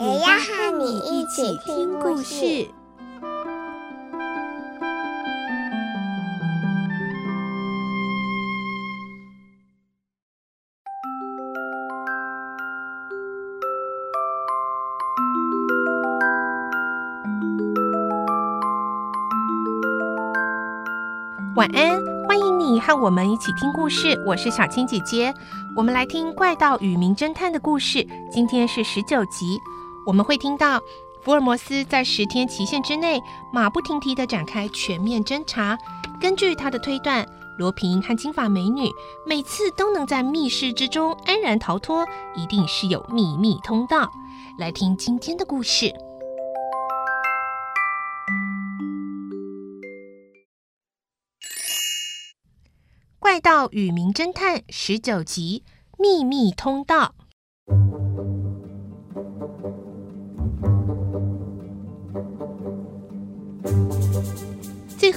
也要和你一起听故事。晚安，欢迎你和我们一起听故事。我是小青姐姐，我们来听《怪盗与名侦探》的故事。今天是十九集，我们会听到福尔摩斯在十天期限之内，马不停蹄地展开全面侦查。根据他的推断，罗平和金发美女每次都能在密室之中安然逃脱，一定是有秘密通道。来听今天的故事。《怪盗与名侦探》十九集《秘密通道》。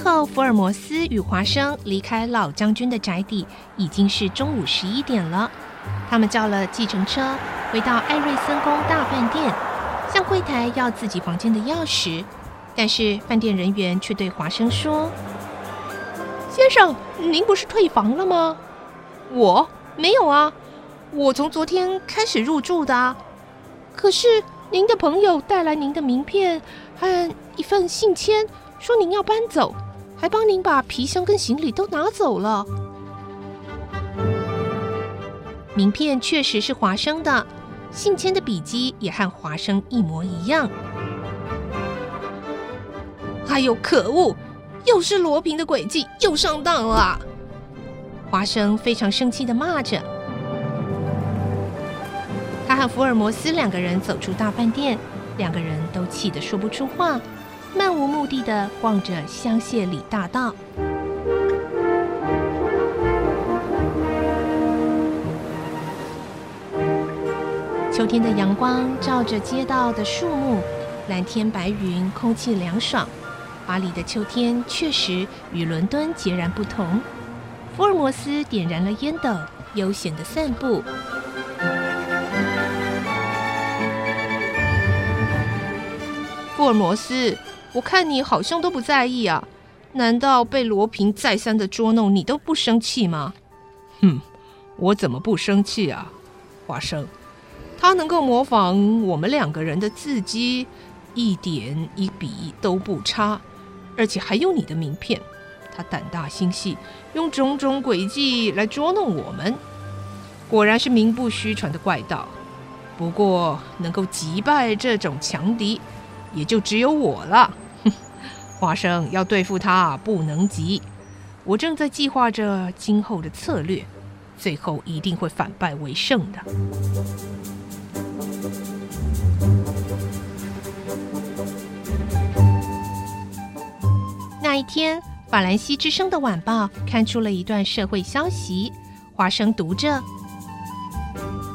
后，福尔摩斯与华生离开老将军的宅邸，已经是中午十一点了。他们叫了计程车，回到艾瑞森宫大饭店，向柜台要自己房间的钥匙，但是饭店人员却对华生说。先生，您不是退房了吗？我没有啊，我从昨天开始入住的。可是您的朋友带来您的名片和一份信签，说您要搬走，还帮您把皮箱跟行李都拿走了。名片确实是华生的，信签的笔迹也和华生一模一样。哎呦，可恶！又是罗平的诡计，又上当了！华生非常生气的骂着。他和福尔摩斯两个人走出大饭店，两个人都气得说不出话，漫无目的的逛着香榭里大道。秋天的阳光照着街道的树木，蓝天白云，空气凉爽。巴黎的秋天确实与伦敦截然不同。福尔摩斯点燃了烟斗，悠闲的散步。福尔摩斯，我看你好像都不在意啊，难道被罗平再三的捉弄，你都不生气吗？哼，我怎么不生气啊？华生，他能够模仿我们两个人的字迹，一点一笔都不差。而且还有你的名片，他胆大心细，用种种诡计来捉弄我们，果然是名不虚传的怪盗。不过，能够击败这种强敌，也就只有我了。哼，华生要对付他不能急，我正在计划着今后的策略，最后一定会反败为胜的。那一天，法兰西之声的晚报刊出了一段社会消息。华生读着：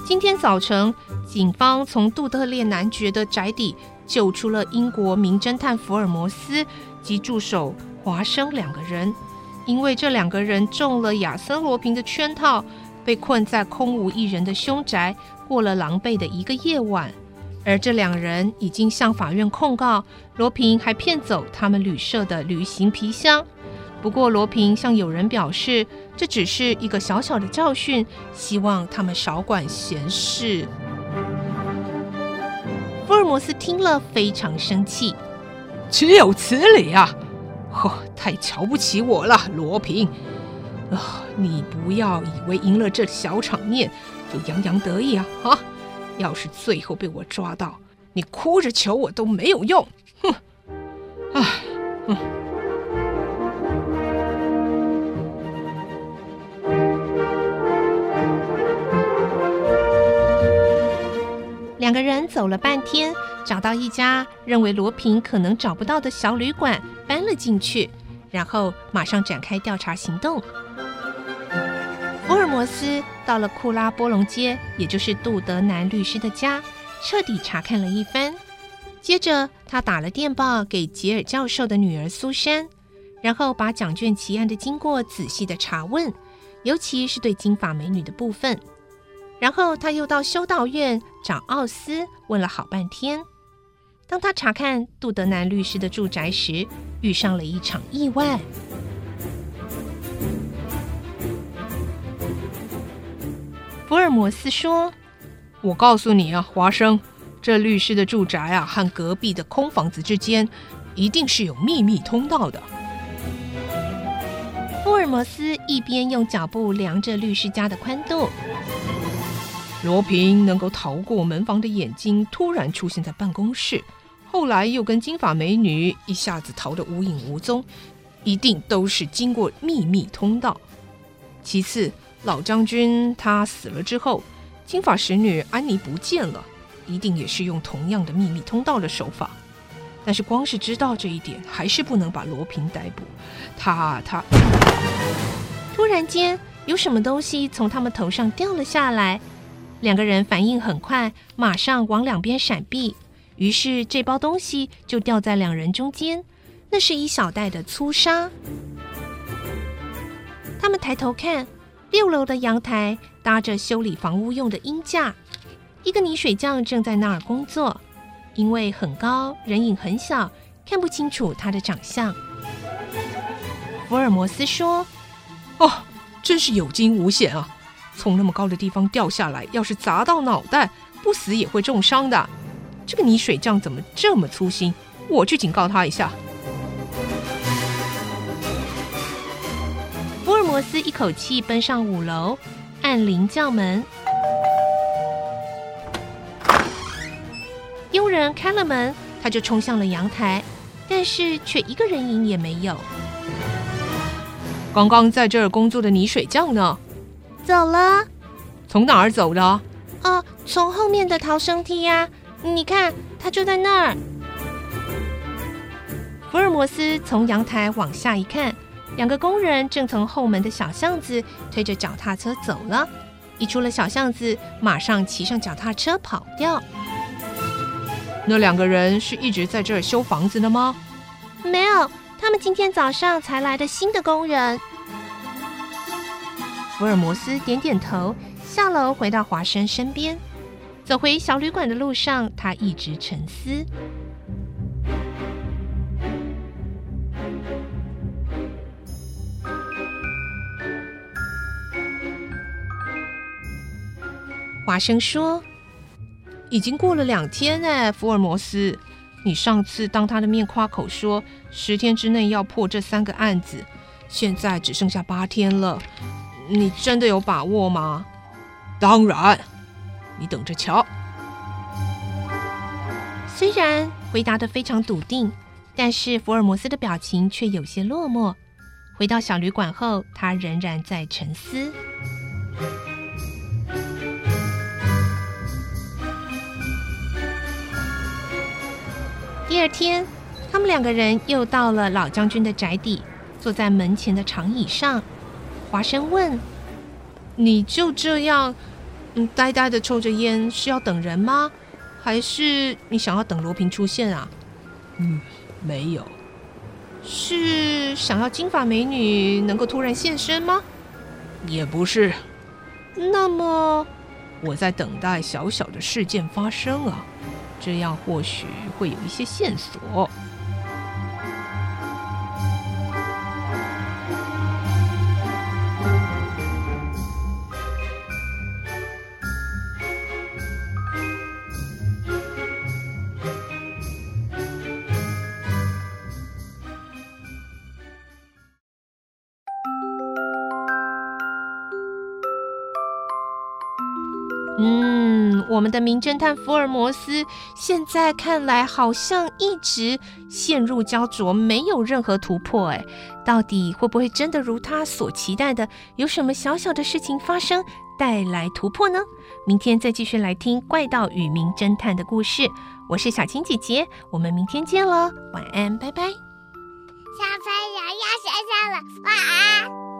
今天早晨，警方从杜特列男爵的宅邸救出了英国名侦探福尔摩斯及助手华生两个人。因为这两个人中了亚森罗平的圈套，被困在空无一人的凶宅，过了狼狈的一个夜晚。而这两人已经向法院控告罗平，还骗走他们旅社的旅行皮箱。不过罗平向友人表示，这只是一个小小的教训，希望他们少管闲事。福尔摩斯听了非常生气，岂有此理啊！呵，太瞧不起我了，罗平。啊，你不要以为赢了这小场面就洋洋得意啊！啊！要是最后被我抓到，你哭着求我都没有用。哼，唉，哼。两个人走了半天，找到一家认为罗平可能找不到的小旅馆，搬了进去，然后马上展开调查行动。福尔摩斯到了库拉波隆街，也就是杜德南律师的家，彻底查看了一番。接着，他打了电报给吉尔教授的女儿苏珊，然后把奖券奇案的经过仔细的查问，尤其是对金发美女的部分。然后他又到修道院找奥斯问了好半天。当他查看杜德南律师的住宅时，遇上了一场意外。福尔摩斯说：“我告诉你啊，华生，这律师的住宅啊和隔壁的空房子之间一定是有秘密通道的。”福尔摩斯一边用脚步量着律师家的宽度。罗平能够逃过门房的眼睛，突然出现在办公室，后来又跟金发美女一下子逃得无影无踪，一定都是经过秘密通道。其次，老将军他死了之后，金发使女安妮不见了，一定也是用同样的秘密通道的手法。但是光是知道这一点，还是不能把罗平逮捕。他他，突然间有什么东西从他们头上掉了下来。两个人反应很快，马上往两边闪避。于是这包东西就掉在两人中间，那是一小袋的粗沙。他们抬头看，六楼的阳台搭着修理房屋用的鹰架，一个泥水匠正在那儿工作。因为很高，人影很小，看不清楚他的长相。福尔摩斯说：“哦，真是有惊无险啊！”从那么高的地方掉下来，要是砸到脑袋，不死也会重伤的。这个泥水匠怎么这么粗心？我去警告他一下。福尔摩斯一口气奔上五楼，按铃叫门。佣人开了门，他就冲向了阳台，但是却一个人影也没有。刚刚在这儿工作的泥水匠呢？走了，从哪儿走的？哦，从后面的逃生梯呀！你看，他就在那儿。福尔摩斯从阳台往下一看，两个工人正从后门的小巷子推着脚踏车走了。一出了小巷子，马上骑上脚踏车跑掉。那两个人是一直在这儿修房子的吗？没有，他们今天早上才来的新的工人。福尔摩斯点点头，下楼回到华生身边。走回小旅馆的路上，他一直沉思。华生说：“已经过了两天哎，福尔摩斯，你上次当他的面夸口说十天之内要破这三个案子，现在只剩下八天了。”你真的有把握吗？当然，你等着瞧。虽然回答得非常笃定，但是福尔摩斯的表情却有些落寞。回到小旅馆后，他仍然在沉思。第二天，他们两个人又到了老将军的宅邸，坐在门前的长椅上。华生问：“你就这样，嗯，呆呆的抽着烟，是要等人吗？还是你想要等罗平出现啊？”“嗯，没有，是想要金发美女能够突然现身吗？”“也不是。”“那么，我在等待小小的事件发生啊，这样或许会有一些线索。”我们的名侦探福尔摩斯现在看来好像一直陷入焦灼，没有任何突破。哎，到底会不会真的如他所期待的，有什么小小的事情发生，带来突破呢？明天再继续来听怪盗与名侦探的故事。我是小青姐姐，我们明天见了，晚安，拜拜。小朋友要睡觉了，晚安。